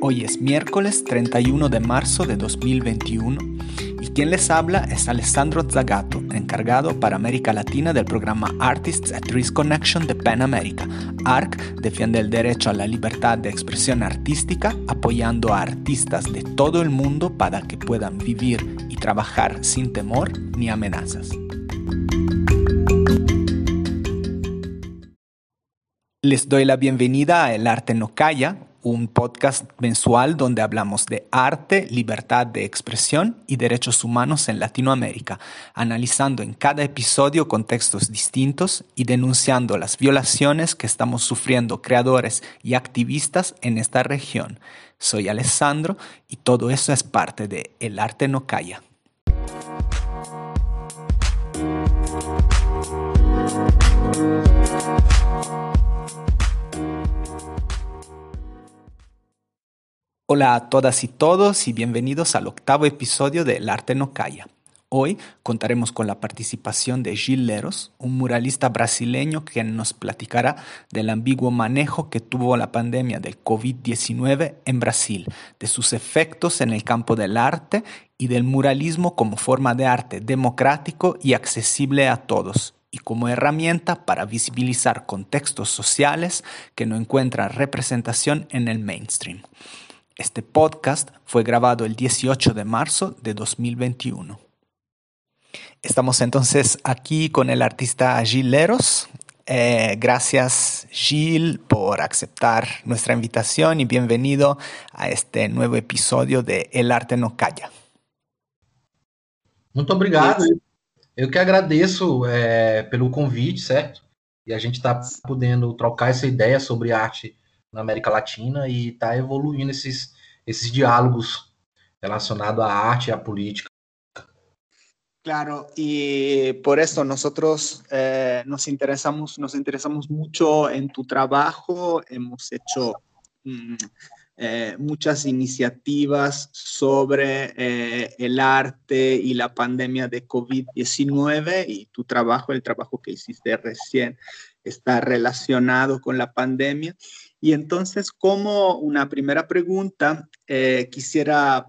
Hoy es miércoles 31 de marzo de 2021 y quien les habla es Alessandro Zagato, encargado para América Latina del programa Artists at Risk Connection de PEN America. ARC defiende el derecho a la libertad de expresión artística, apoyando a artistas de todo el mundo para que puedan vivir y trabajar sin temor ni amenazas. Les doy la bienvenida a El Arte No Calla, un podcast mensual donde hablamos de arte, libertad de expresión y derechos humanos en Latinoamérica, analizando en cada episodio contextos distintos y denunciando las violaciones que estamos sufriendo creadores y activistas en esta región. Soy Alessandro y todo eso es parte de El Arte No Calla. Hola a todas y todos y bienvenidos al octavo episodio de El Arte No Calla. Hoy contaremos con la participación de Gil Leros, un muralista brasileño que nos platicará del ambiguo manejo que tuvo la pandemia del COVID-19 en Brasil, de sus efectos en el campo del arte y del muralismo como forma de arte democrático y accesible a todos, y como herramienta para visibilizar contextos sociales que no encuentran representación en el mainstream. Este podcast fue grabado el 18 de marzo de 2021. Estamos entonces aquí con el artista Gil Leros. Eh, gracias Gil por aceptar nuestra invitación y bienvenido a este nuevo episodio de El Arte No Calla. Muito obrigado. Eu que agradeço é, pelo convite, certo? E a gente está podendo trocar essa ideia sobre arte na América Latina y está evoluindo esses, esses diálogos relacionados a arte y a política. Claro, y por eso nosotros eh, nos, interesamos, nos interesamos mucho en tu trabajo, hemos hecho mm, eh, muchas iniciativas sobre eh, el arte y la pandemia de COVID-19 y tu trabajo, el trabajo que hiciste recién, está relacionado con la pandemia. Y entonces, como una primera pregunta, eh, quisiera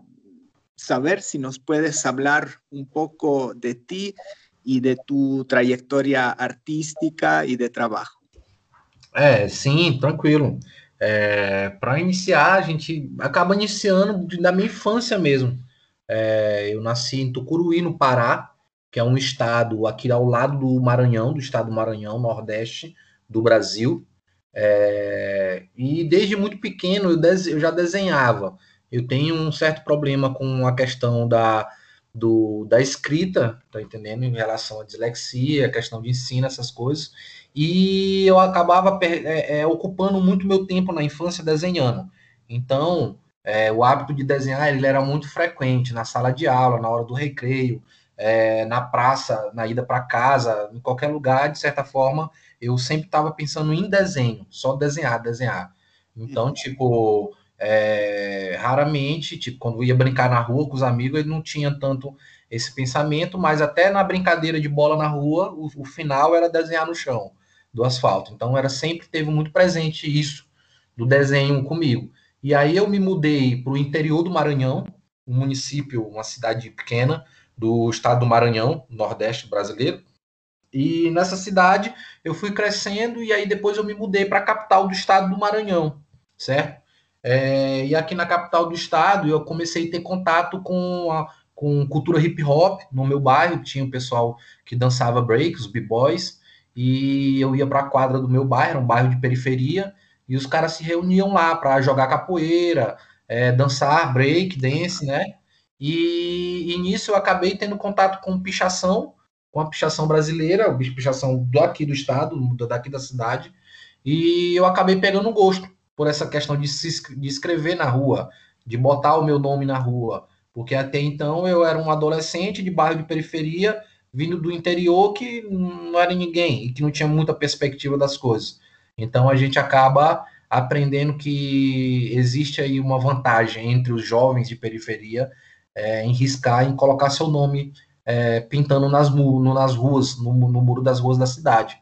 saber si nos puedes hablar un poco de ti y de tu trayectoria artística e de trabalho. É, sim, tranquilo. É, Para iniciar, a gente acaba iniciando da minha infância mesmo. É, eu nasci em Tucuruí, no Pará, que é um estado aqui ao lado do Maranhão, do estado do Maranhão, nordeste do Brasil. É, e desde muito pequeno eu, eu, já desenhava. Eu tenho um certo problema com a questão da, do, da escrita, tá entendendo? Em relação à dislexia, questão de ensino, essas coisas. E eu acabava é, é, ocupando muito meu tempo na infância desenhando. Então, é, o hábito de desenhar ele era muito frequente na sala de aula, na hora do recreio, é, na praça, na ida para casa, em qualquer lugar, de certa forma, eu sempre estava pensando em desenho, só desenhar, desenhar. Então, uhum. tipo, é, raramente, tipo, quando eu ia brincar na rua com os amigos, ele não tinha tanto esse pensamento, mas até na brincadeira de bola na rua, o, o final era desenhar no chão do asfalto. Então, era sempre teve muito presente isso do desenho comigo. E aí eu me mudei para o interior do Maranhão, um município, uma cidade pequena do estado do Maranhão, nordeste brasileiro. E nessa cidade eu fui crescendo e aí depois eu me mudei para a capital do estado do Maranhão, certo? É, e aqui na capital do estado eu comecei a ter contato com a com cultura hip hop no meu bairro, tinha um pessoal que dançava break, os b-boys, e eu ia para a quadra do meu bairro, um bairro de periferia, e os caras se reuniam lá para jogar capoeira, é, dançar break, dance, né? E, e nisso eu acabei tendo contato com pichação, com a pichação brasileira, a pichação daqui do estado, daqui da cidade, e eu acabei pegando gosto por essa questão de, se, de escrever na rua, de botar o meu nome na rua, porque até então eu era um adolescente de bairro de periferia, vindo do interior que não era ninguém e que não tinha muita perspectiva das coisas. Então a gente acaba aprendendo que existe aí uma vantagem entre os jovens de periferia é, em riscar, em colocar seu nome é, pintando nas, nas ruas, no, no, muro das ruas da cidade.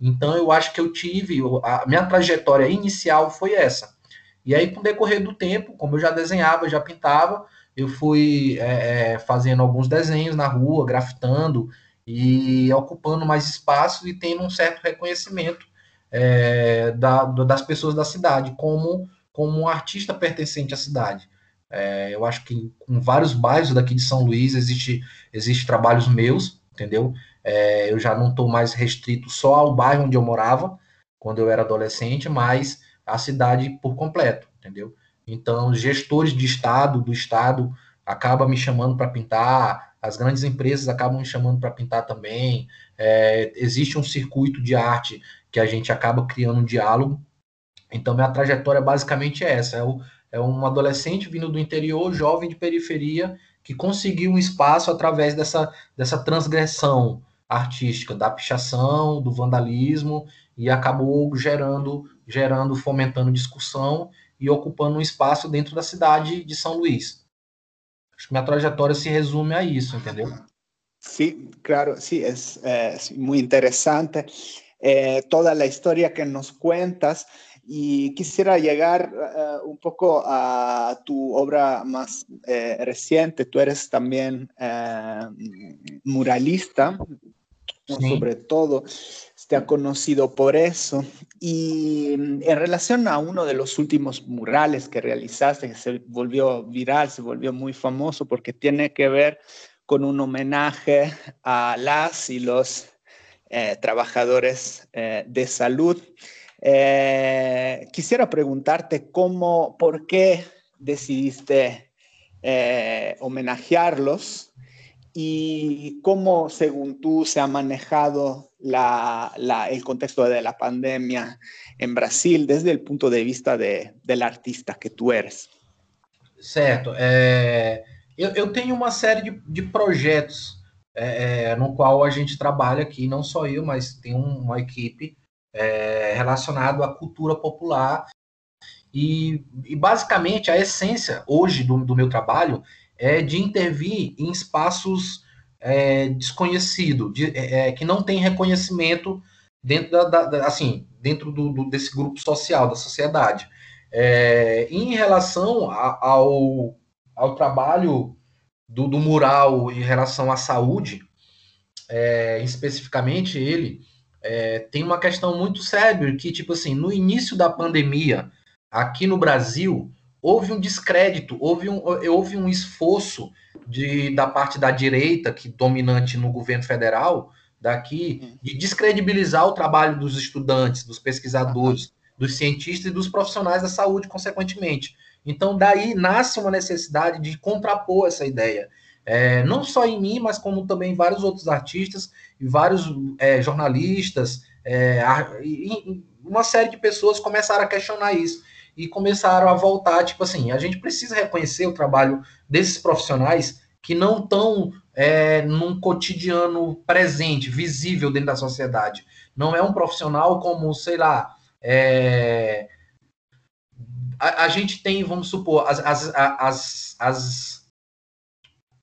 Então eu acho que eu tive, a minha trajetória inicial foi essa. E aí, com o decorrer do tempo, como eu já desenhava, já pintava, eu fui é, é, fazendo alguns desenhos na rua, grafitando e ocupando mais espaço e tendo um certo reconhecimento é, da, das pessoas da cidade como, como um artista pertencente à cidade. É, eu acho que em vários bairros daqui de São Luís existe, existe trabalhos meus, entendeu? É, eu já não estou mais restrito só ao bairro onde eu morava quando eu era adolescente, mas a cidade por completo, entendeu? Então, gestores de estado, do estado, acabam me chamando para pintar, as grandes empresas acabam me chamando para pintar também. É, existe um circuito de arte que a gente acaba criando um diálogo. Então, minha trajetória basicamente é essa: é, o, é um adolescente vindo do interior, jovem de periferia, que conseguiu um espaço através dessa, dessa transgressão artística, da pichação, do vandalismo, e acabou gerando gerando, fomentando discussão e ocupando um espaço dentro da cidade de São Luís. Acho que minha trajetória se resume a isso, entendeu? Sí, claro, sí, es, es muy interesante eh, toda la historia que nos cuentas y quisiera llegar uh, un poco a tu obra más eh, reciente. Tú eres también uh, muralista, sí. sobre todo te ha conocido por eso. Y en relación a uno de los últimos murales que realizaste, que se volvió viral, se volvió muy famoso porque tiene que ver con un homenaje a las y los eh, trabajadores eh, de salud. Eh, quisiera preguntarte cómo, por qué decidiste eh, homenajearlos y cómo, según tú, se ha manejado la, la, el contexto de la pandemia en Brasil desde el punto de vista de, del artista que tu eres. Certo. É, eu, eu, tenho uma série de, de projetos é, no qual a gente trabalha aqui, não só eu, mas tem uma equipe é, relacionado à cultura popular. E, e, basicamente a essência hoje do, do meu trabalho é de intervir em espaços é, desconhecidos, de, é, é, que não tem reconhecimento dentro da, da, da assim, dentro do, do, desse grupo social, da sociedade. É, em relação a, ao, ao trabalho do, do, mural em relação à saúde, é, especificamente ele, é, tem uma questão muito séria, que, tipo assim, no início da pandemia, aqui no Brasil, houve um descrédito, houve um, houve um esforço de, da parte da direita, que dominante no governo federal, daqui, de descredibilizar o trabalho dos estudantes, dos pesquisadores, dos cientistas e dos profissionais da saúde, consequentemente. Então, daí nasce uma necessidade de contrapor essa ideia. É, não só em mim, mas como também em vários outros artistas e vários é, jornalistas, é, e, uma série de pessoas começaram a questionar isso e começaram a voltar, tipo assim, a gente precisa reconhecer o trabalho desses profissionais que não estão é, num cotidiano presente, visível dentro da sociedade. Não é um profissional como, sei lá, é, a, a, gente tem, vamos supor, as, as, as, as,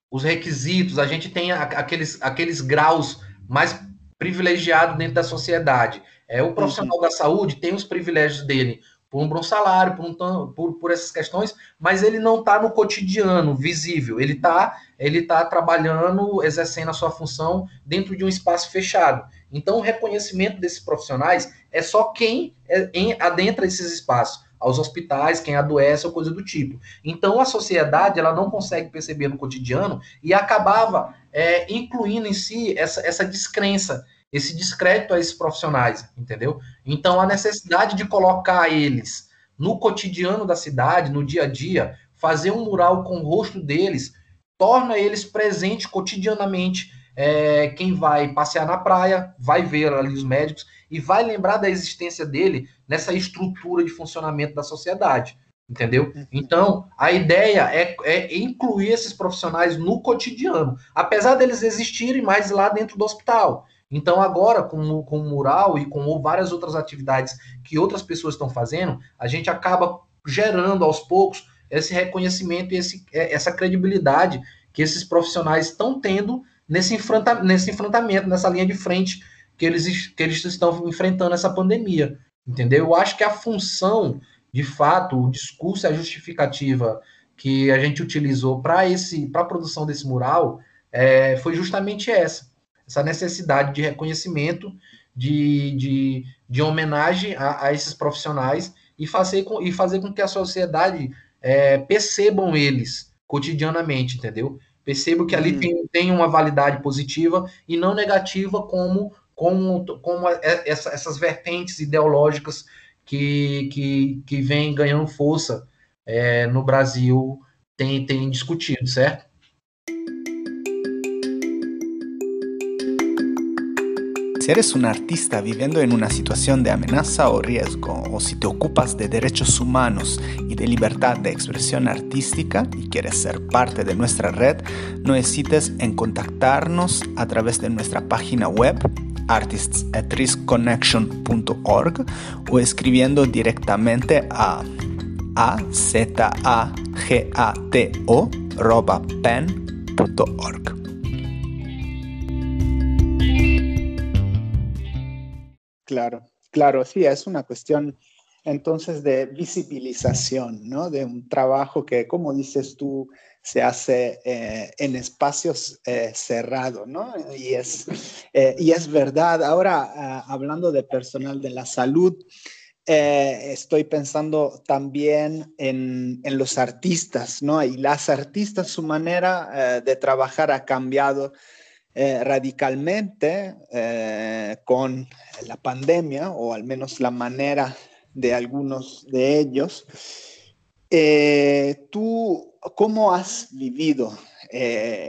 os requisitos, a gente tem aqueles, aqueles graus mais privilegiados dentro da sociedade. É, o profissional uhum. da saúde tem os privilégios dele, por um bom salário, por, um, por, por essas questões, mas ele não está no cotidiano visível, ele está ele tá trabalhando, exercendo a sua função dentro de um espaço fechado. Então, o reconhecimento desses profissionais é só quem é, em, adentra esses espaços, aos hospitais, quem adoece ou coisa do tipo. Então, a sociedade ela não consegue perceber no cotidiano e acabava é, incluindo em si essa, essa descrença esse descrédito a esses profissionais, entendeu? Então, a necessidade de colocar eles no cotidiano da cidade, no dia a dia, fazer um mural com o rosto deles, torna eles presentes cotidianamente. É, quem vai passear na praia vai ver ali os médicos e vai lembrar da existência dele nessa estrutura de funcionamento da sociedade, entendeu? Uhum. Então, a ideia é, é, incluir esses profissionais no cotidiano, apesar deles existirem mais lá dentro do hospital. Então, agora, com, com o mural e com várias outras atividades que outras pessoas estão fazendo, a gente acaba gerando aos poucos esse reconhecimento e esse, é, essa credibilidade que esses profissionais estão tendo nesse, enfrenta, nesse enfrentamento, nessa linha de frente que eles, que eles estão enfrentando essa pandemia. Entendeu? Eu acho que a função de fato, o discurso e a justificativa que a gente utilizou para esse para a produção desse mural é, foi justamente essa essa necessidade de reconhecimento de, de, de homenagem a, a, esses profissionais e fazer com, e fazer com que a sociedade é, percebam eles cotidianamente, entendeu? Percebam que ali hum. tem, tem uma validade positiva e não negativa como, como, como essa, essas vertentes ideológicas que, que, que vem ganhando força é, no Brasil tem, tem discutido, certo? Si eres un artista viviendo en una situación de amenaza o riesgo, o si te ocupas de derechos humanos y de libertad de expresión artística y quieres ser parte de nuestra red, no hesites en contactarnos a través de nuestra página web artistatriskconnection.org o escribiendo directamente a azagato.pen.org. Claro, claro, sí, es una cuestión entonces de visibilización, ¿no? De un trabajo que, como dices tú, se hace eh, en espacios eh, cerrados, ¿no? Y es, eh, y es verdad. Ahora, ah, hablando de personal de la salud, estoy pensando también en, en, los artistas, ¿no? Y las artistas, su manera de trabajar ha cambiado eh, radicalmente eh, con la pandemia, o al menos la manera de algunos de ellos. Eh, ¿Tú cómo has vivido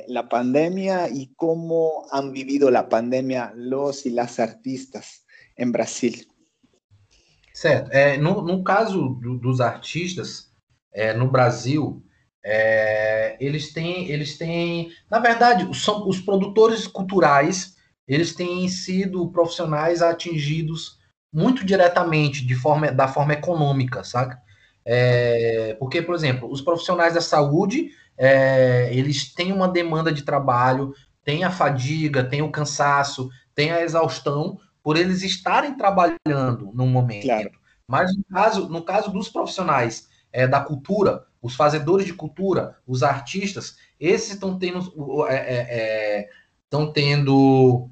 la pandemia y cómo han vivido la pandemia los y las artistas en Brasil? Certo. É, no, no caso do, dos artistas, é, no Brasil, É, eles têm, eles têm, na verdade, são os produtores culturais, eles têm sido profissionais atingidos muito diretamente de forma, da forma econômica, saca? É, porque, por exemplo, os profissionais da saúde, é, eles têm uma demanda de trabalho, tem a fadiga, tem o cansaço, tem a exaustão por eles estarem trabalhando no momento. Claro. Mas no caso, no caso dos profissionais é, da cultura, os fazedores de cultura, os artistas, esses estão tendo estão é, é, tendo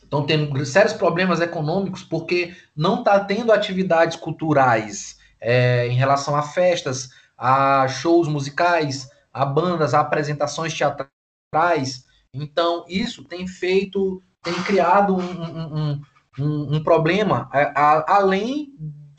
estão tendo sérios problemas econômicos porque não está tendo atividades culturais é, em relação a festas, a shows musicais, a bandas, a apresentações teatrais. Então, isso tem feito, tem criado um, um, um, um problema, a, a, além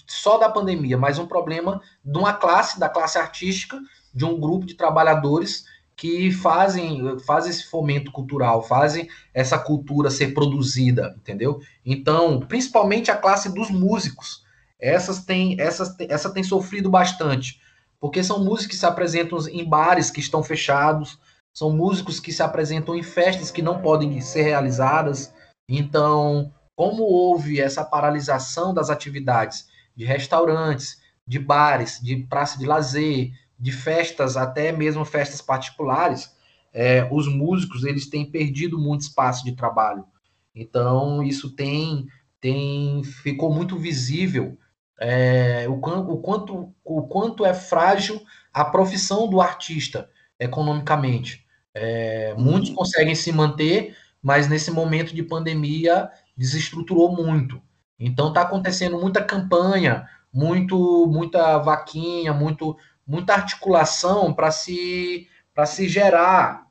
só da pandemia, mas um problema de uma classe, da classe artística, de um grupo de trabalhadores que fazem, fazem esse fomento cultural, fazem essa cultura ser produzida, entendeu? Então, principalmente a classe dos músicos, essas tem, essas, essa tem sofrido bastante, porque são músicos que se apresentam em bares que estão fechados, são músicos que se apresentam em festas que não podem ser realizadas. Então, como houve essa paralisação das atividades de restaurantes, de bares, de praça de lazer, de festas, até mesmo festas particulares, é, os músicos eles têm perdido muito espaço de trabalho. Então isso tem tem ficou muito visível é, o, o, quanto, o quanto é frágil a profissão do artista economicamente. É, muitos conseguem se manter, mas nesse momento de pandemia desestruturou muito. Então está acontecendo muita campanha, muito, muita vaquinha, muito, muita articulação para se, para se gerar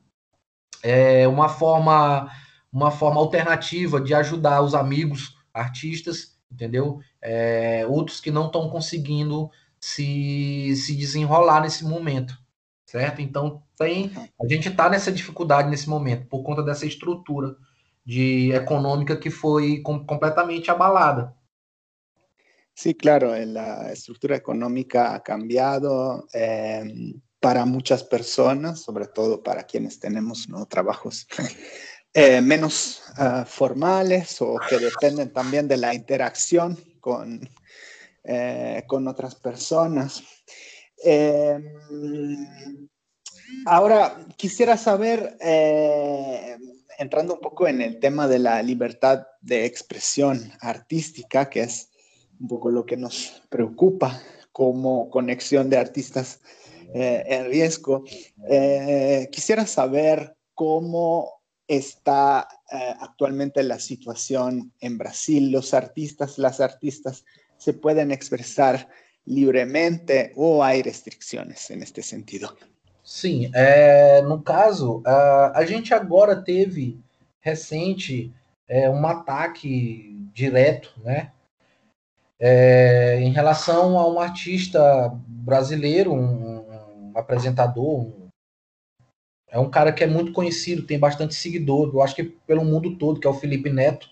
é, uma forma uma forma alternativa de ajudar os amigos artistas, entendeu? É, outros que não estão conseguindo se, se desenrolar nesse momento, certo? Então tem a gente está nessa dificuldade nesse momento por conta dessa estrutura de econômica que foi com, completamente abalada. Sí, claro, la estructura económica ha cambiado eh, para muchas personas, sobre todo para quienes tenemos ¿no? trabajos eh, menos uh, formales o que dependen también de la interacción con, eh, con otras personas. Em, ahora, quisiera saber entrando un poco en el tema de la libertad de expresión artística, que es un poco lo que nos preocupa como conexión de artistas eh, en riesgo. Eh, quisiera saber cómo está eh, actualmente la situación en Brasil. Los artistas, las artistas se pueden expressar livremente ou há restrições neste sentido? Sim, é, no caso, a, a gente agora teve recente é, um ataque direto, né? É, em relação a um artista brasileiro, um, um apresentador, um, é um cara que é muito conhecido, tem bastante seguidor, eu acho que pelo mundo todo, que é o Felipe Neto,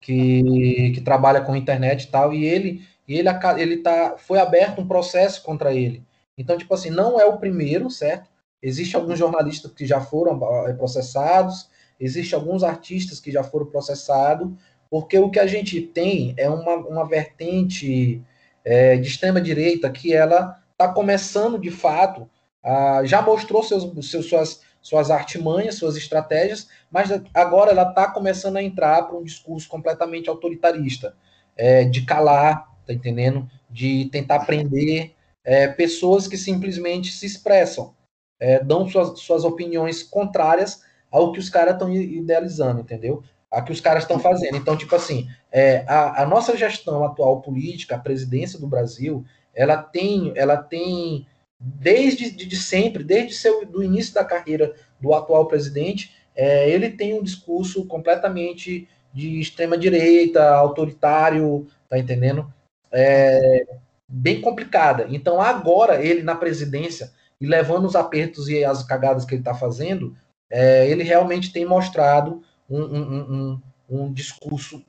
que, que trabalha com internet e tal, e ele ele ele tá foi aberto um processo contra ele. Então, tipo assim, não é o primeiro, certo? Existem alguns jornalistas que já foram eh, processados, existem alguns artistas que já foram processados, porque o que a gente tem é uma, uma vertente é, de extrema-direita que ela está começando, de fato, a, já mostrou seus, seus, suas, suas artimanhas, suas estratégias, mas agora ela está começando a entrar para um discurso completamente autoritarista, é, de calar, tá entendendo? De tentar prender é, pessoas que simplesmente se expressam, é, dão suas, suas opiniões contrárias ao que os caras estão idealizando, entendeu? A que os caras estão fazendo. Então, tipo assim, é, a, a, nossa gestão atual política, a presidência do Brasil, ela tem, ela tem desde de, sempre, desde seu, do início da carreira do atual presidente, é, ele tem um discurso completamente de extrema direita, autoritário, tá entendendo? É, bem complicada. Então agora ele na presidência e levando os apertos e as cagadas que ele está fazendo, é, ele realmente tem mostrado um, um, um, um discurso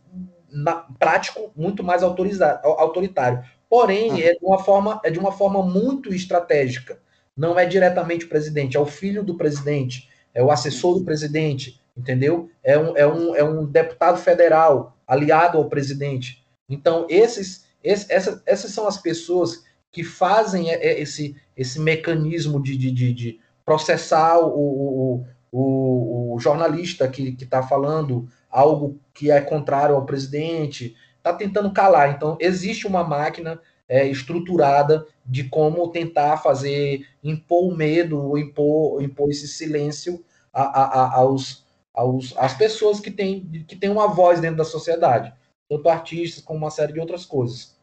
na, prático muito mais autoritário. Porém, ah. é de uma forma é de uma forma muito estratégica. Não é diretamente o presidente, é o filho do presidente, é o assessor do presidente, entendeu? É um, é um, é um deputado federal aliado ao presidente. Então, esses, esse, essa, essas são as pessoas que fazem esse, esse mecanismo de, de, de, de processar o, o, o, o, jornalista que está falando algo que é contrário ao presidente, está tentando calar. Então, existe uma máquina é, estruturada de como tentar fazer, impor o medo, impor, impor esse silêncio a, a, a, aos, aos, às pessoas que têm, que têm uma voz dentro da sociedade, tanto artistas como uma série de outras coisas.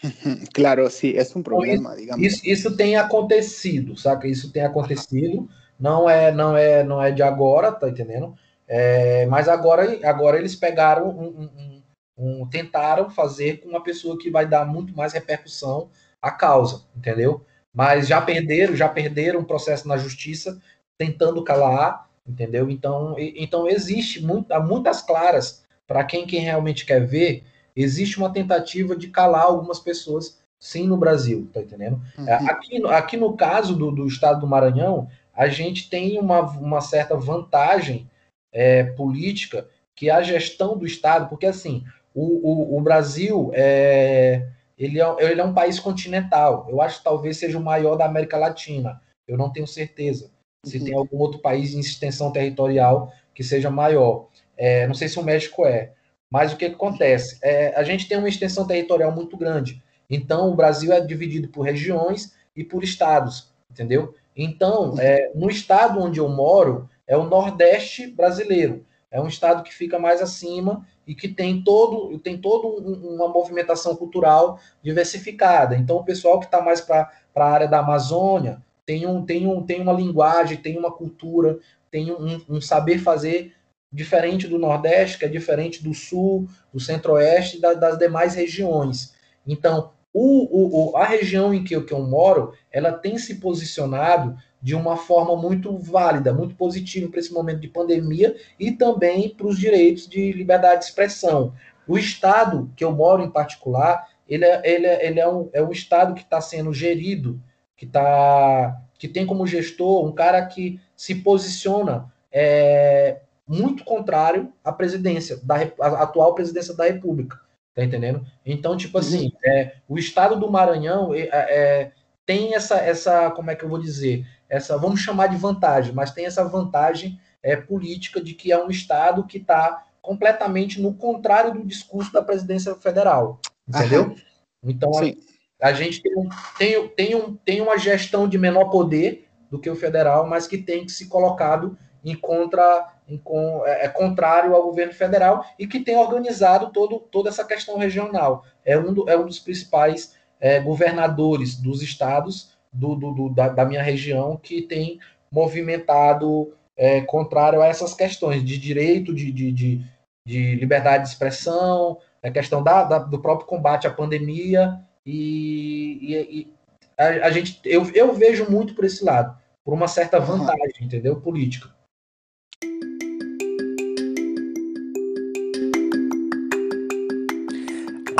Claro, sim, é um problema, então, digamos. Isso, isso tem acontecido, saca? Isso tem acontecido. Não é, não é, não é de agora, tá entendendo? É, mas agora, agora eles pegaram um, um, um, tentaram fazer com uma pessoa que vai dar muito mais repercussão à causa, entendeu? Mas já perderam, já perderam um processo na justiça tentando calar, entendeu? Então, então existe muito, muitas claras para quem, quem realmente quer ver existe uma tentativa de calar algumas pessoas, sim, no Brasil, tá entendendo? Uhum. Aqui, aqui no caso do, do estado do Maranhão, a gente tem uma, uma certa vantagem é, política que é a gestão do estado, porque assim, o, o, o Brasil é, ele é, ele é um país continental. Eu acho que talvez seja o maior da América Latina. Eu não tenho certeza se uhum. tem algum outro país em extensão territorial que seja maior. É, não sei se o México é. Mas o que, que acontece? É, a gente tem uma extensão territorial muito grande. Então, o Brasil é dividido por regiões e por estados, entendeu? Então, é, no estado onde eu moro, é o Nordeste brasileiro. É um estado que fica mais acima e que tem todo tem todo um, uma movimentação cultural diversificada. Então, o pessoal que está mais para a área da Amazônia tem, um, tem, um, tem uma linguagem, tem uma cultura, tem um, um saber fazer diferente do Nordeste, que é diferente do Sul, do Centro-Oeste e da, das demais regiões. Então, o, o, a região em que eu, que eu moro, ela tem se posicionado de uma forma muito válida, muito positiva para esse momento de pandemia e também para os direitos de liberdade de expressão. O estado que eu moro em particular, ele é, ele é, ele é, um, é um estado que está sendo gerido, que, tá, que tem como gestor um cara que se posiciona é, muito contrário à presidência, da à atual presidência da República. Tá entendendo? Então, tipo assim, uhum. é, o estado do Maranhão é, é, tem essa, essa, como é que eu vou dizer? Essa, vamos chamar de vantagem, mas tem essa vantagem é, política de que é um estado que está completamente no contrário do discurso da presidência federal. Entendeu? Então, Sim. a gente tem, tem, tem, um, tem uma gestão de menor poder do que o federal, mas que tem que se colocado em contra em, é, é, contrário ao governo federal e que tem organizado todo, toda essa questão regional. É um, do, é um dos principais é, governadores dos estados do, do, do da, da, minha região que tem movimentado é, contrário a essas questões de direito, de, de, de, de liberdade de expressão, a questão da, da, do próprio combate à pandemia e, e, e a, a, gente eu, eu vejo muito por esse lado, por uma certa vantagem, entendeu? Política.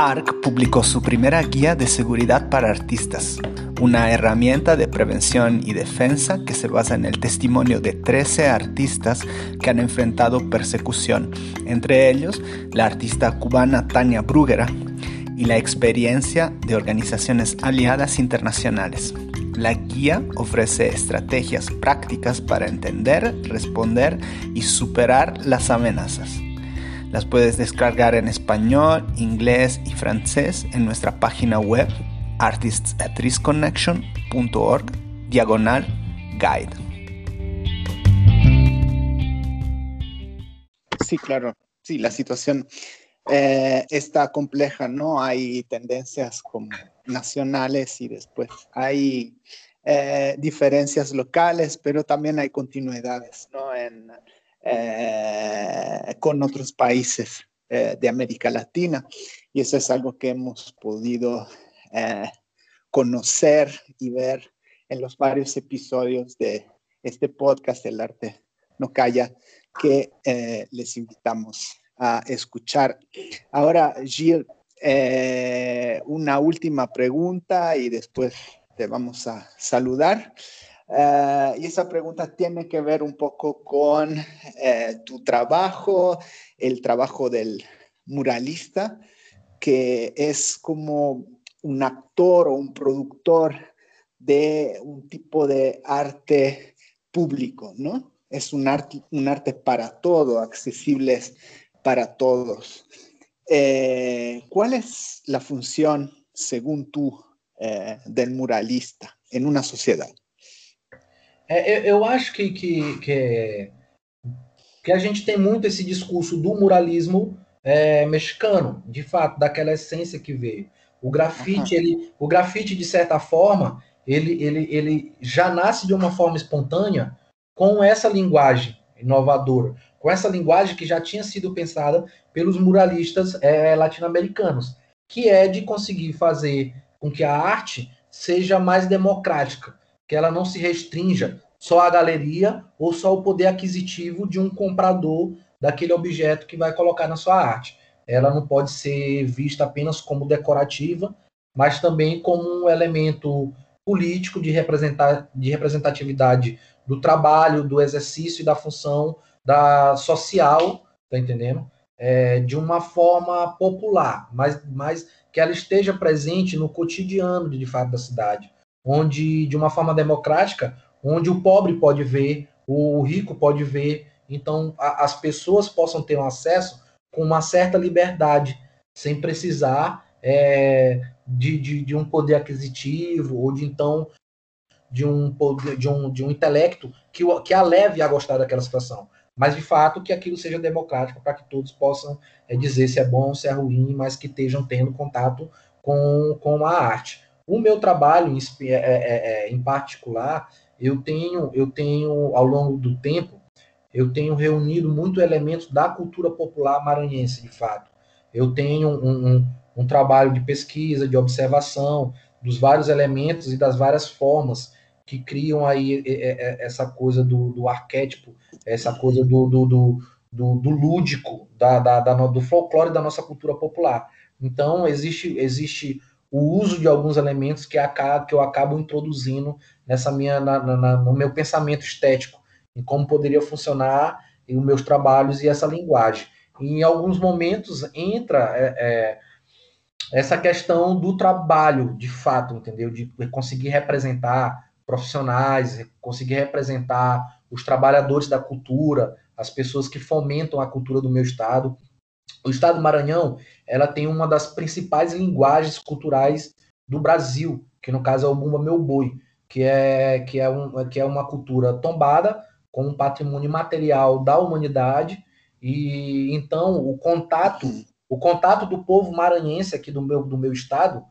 ARC publicó su primera guía de seguridad para artistas, una herramienta de prevención y defensa que se basa en el testimonio de 13 artistas que han enfrentado persecución, entre ellos la artista cubana Tania Bruguera y la experiencia de organizaciones aliadas internacionales. La guía ofrece estrategias prácticas para entender, responder y superar las amenazas. Las puedes descargar en español, inglés y francés en nuestra página web artistatriceconnection.org diagonal guide. Sí, claro. Sí, la situación eh, está compleja, ¿no? Hay tendencias como nacionales y después hay eh, diferencias locales, pero también hay continuidades, ¿no? Eh, con otros países eh, de América Latina. Y eso es algo que hemos podido eh, conocer y ver en los varios episodios de este podcast, El arte no calla, que les invitamos a escuchar. Ahora, Gilles, una última pregunta y después te vamos a saludar. Eh, y esa pregunta tiene que ver un poco con eh, tu trabajo, el trabajo del muralista, que es como un actor o un productor de un tipo de arte público, ¿no? Es un arte, para todo, accesible para todos. Eh, ¿Cuál es la función, según tú, del muralista en una sociedad? É, eu, eu, acho que, que, que, que, a gente tem muito esse discurso do muralismo é, mexicano, de fato, daquela essência que veio. O grafite, uhum. ele, o grafite, de certa forma, ele, ele, ele já nasce de uma forma espontânea com essa linguagem inovadora, com essa linguagem que já tinha sido pensada pelos muralistas é, latino-americanos, que é de conseguir fazer com que a arte seja mais democrática, que ela não se restrinja só à galeria ou só ao poder aquisitivo de um comprador daquele objeto que vai colocar na sua arte. Ela não pode ser vista apenas como decorativa, mas também como um elemento político de, representar, de representatividade do trabalho, do exercício e da função da social, tá entendendo? É, de uma forma popular, mas, mas que ela esteja presente no cotidiano de, fato da cidade onde, de uma forma democrática, onde o pobre pode ver, o rico pode ver, então a, as pessoas possam ter um acesso com uma certa liberdade, sem precisar é, de, de, de, um poder aquisitivo ou de então de um de um, de um intelecto que, que a leve a gostar daquela situação. Mas de fato que aquilo seja democrático para que todos possam é, dizer se é bom, se é ruim, mas que estejam tendo contato com, com a arte. O meu trabalho em, é, é, é, em particular, eu tenho, eu tenho, ao longo do tempo, eu tenho reunido muito elementos da cultura popular maranhense, de fato. Eu tenho um, um, um trabalho de pesquisa, de observação dos vários elementos e das várias formas que criam aí essa coisa do, do arquétipo, essa coisa do, do, do, do, do lúdico, da, da, da, do folclore da nossa cultura popular. Então, existe, existe o uso de alguns elementos que, acaba, que eu acabo introduzindo nessa minha, na, na, no meu pensamento estético, em como poderia funcionar os meus trabalhos e essa linguagem. em alguns momentos entra é, é, essa questão do trabalho, de fato, entendeu? De conseguir representar profissionais, conseguir representar os trabalhadores da cultura, as pessoas que fomentam a cultura do meu estado. O estado do Maranhão, ela tem uma das principais linguagens culturais do Brasil, que no caso é o Bumba Meu Boi, que é, que é, um, que é uma cultura tombada com um patrimônio material da humanidade. E então o contato o contato do povo maranhense aqui do meu, do meu estado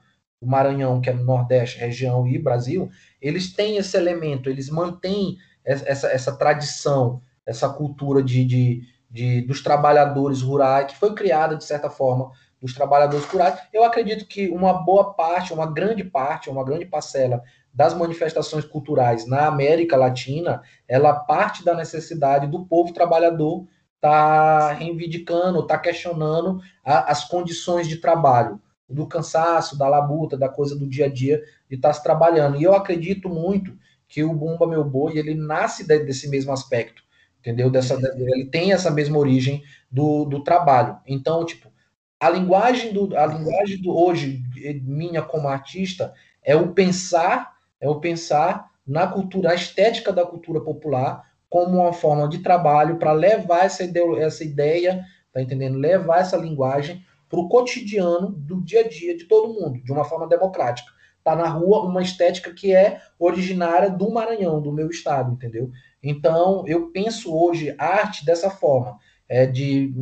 o Maranhão, que é no Nordeste, região e Brasil, eles têm esse elemento, eles mantêm essa, essa tradição, essa cultura de, de, de, dos trabalhadores rurais, que foi criada, de certa forma, dos trabalhadores rurais. Eu acredito que uma boa parte, uma grande parte, uma grande parcela das manifestações culturais na América Latina, ela parte da necessidade do povo trabalhador tá reivindicando, tá questionando a, as condições de trabalho do cansaço, da labuta, da coisa do dia a dia de estar tá se trabalhando. E eu acredito muito que o Bumba Meu Boi, ele nasce desse mesmo aspecto, entendeu? Dessa, ele tem essa mesma origem do, do trabalho. Então, tipo, a linguagem do a linguagem do hoje minha como artista é o pensar, é o pensar na cultura, a estética da cultura popular como uma forma de trabalho para levar essa ideia, essa ideia, tá entendendo? Levar essa linguagem para o cotidiano do dia a dia de todo mundo, de uma forma democrática. Tá na rua uma estética que é originária do Maranhão, do meu estado, entendeu? Então, eu penso hoje arte dessa forma, é de,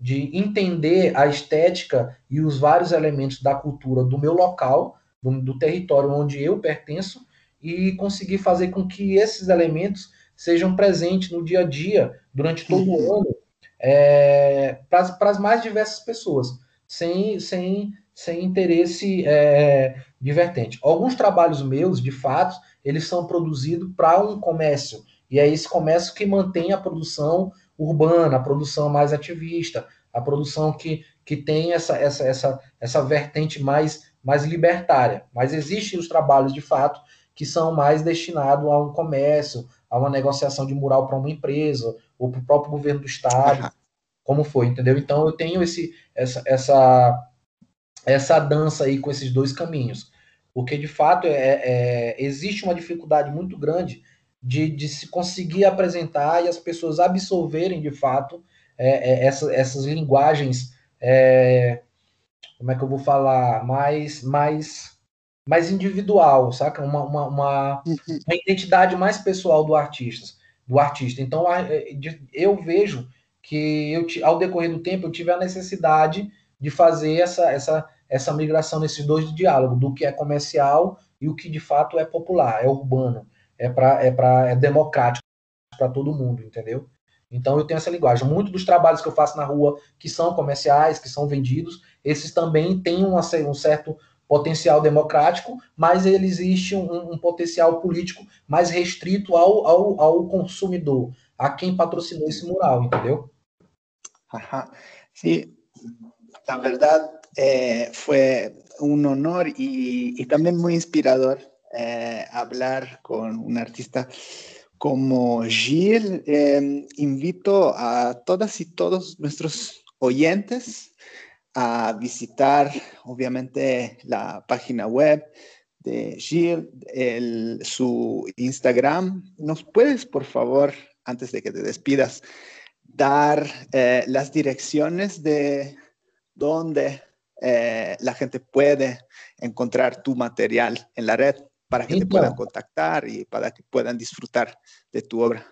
de entender a estética e os vários elementos da cultura do meu local, do, do território onde eu pertenço, e conseguir fazer com que esses elementos sejam presentes no dia a dia, durante todo o ano, é, para as mais diversas pessoas, sem, sem, sem interesse é, divertente. Alguns trabalhos meus, de fato, eles são produzidos para um comércio, e é esse comércio que mantém a produção urbana, a produção mais ativista, a produção que, que tem essa, essa, essa, essa vertente mais, mais libertária. Mas existem os trabalhos, de fato, que são mais destinados a um comércio, a uma negociação de mural para uma empresa, ou para o próprio governo do estado, como foi, entendeu? Então eu tenho esse, essa, essa, essa dança aí com esses dois caminhos, porque de fato é, é, existe uma dificuldade muito grande de, de se conseguir apresentar e as pessoas absorverem de fato é, é essa, essas linguagens, é, como é que eu vou falar, mais, mais mais individual, saca? Uma, uma, uma, uhum. uma identidade mais pessoal do artista, do artista. Então, é, eu vejo que eu, ao decorrer do tempo eu tive a necessidade de fazer essa, essa, essa migração nesses dois diálogos, do que é comercial e o que de fato é popular, é urbano, é, pra, é, pra, é democrático para todo mundo, entendeu? Então eu tenho essa linguagem. Muitos dos trabalhos que eu faço na rua, que são comerciais, que são vendidos, esses também têm um, um certo potencial democrático, mas ele existe um, um potencial político mais restrito ao, ao, ao, consumidor, a quem patrocinou esse mural, entendeu? Ajá. La verdad eh, fue un honor y, también muy inspirador eh, hablar con un artista como Gilles. Eh, invito a todas y todos nuestros oyentes a visitar, obviamente, la página web de el, su Instagram. ¿Nos puedes, por favor, antes de que te despidas, dar eh, las direcciones de dónde eh, la gente puede encontrar tu material en la red para que te puedan contactar e para que puedan disfrutar de tu obra?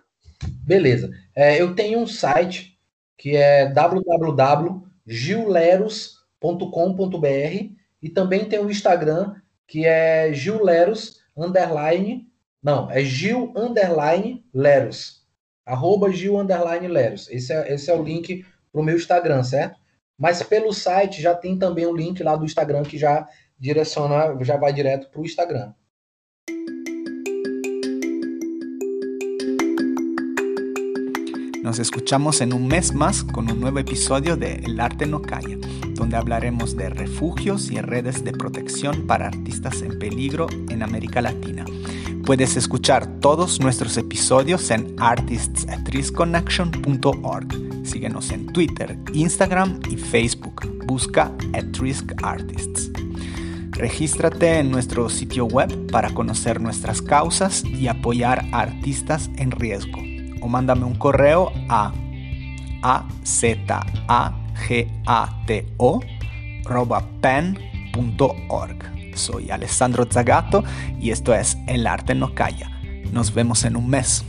Beleza. É, eu tenho um site que é www.gilleros.com.br e também tem o Instagram que é gilleros underline não, é gil underline leros arroba Gil Underline Leros. Esse é, esse é o link para o meu Instagram, certo? Mas pelo site já tem também um link lá do Instagram que já direciona, já vai direto para o Instagram. Nos escuchamos en un mes más con un nuevo episodio de El Arte No Calla, donde hablaremos de refugios y redes de protección para artistas en peligro en América Latina. Puedes escuchar todos nuestros episodios en artistsatriskconnection.org. Síguenos en Twitter, Instagram y Facebook. Busca At Risk Artists. Regístrate en nuestro sitio web para conocer nuestras causas y apoyar a artistas en riesgo o mándame un correo a azagato.pen.org. Soy Alessandro Zagato y esto es El arte no calla. Nos vemos en un mes.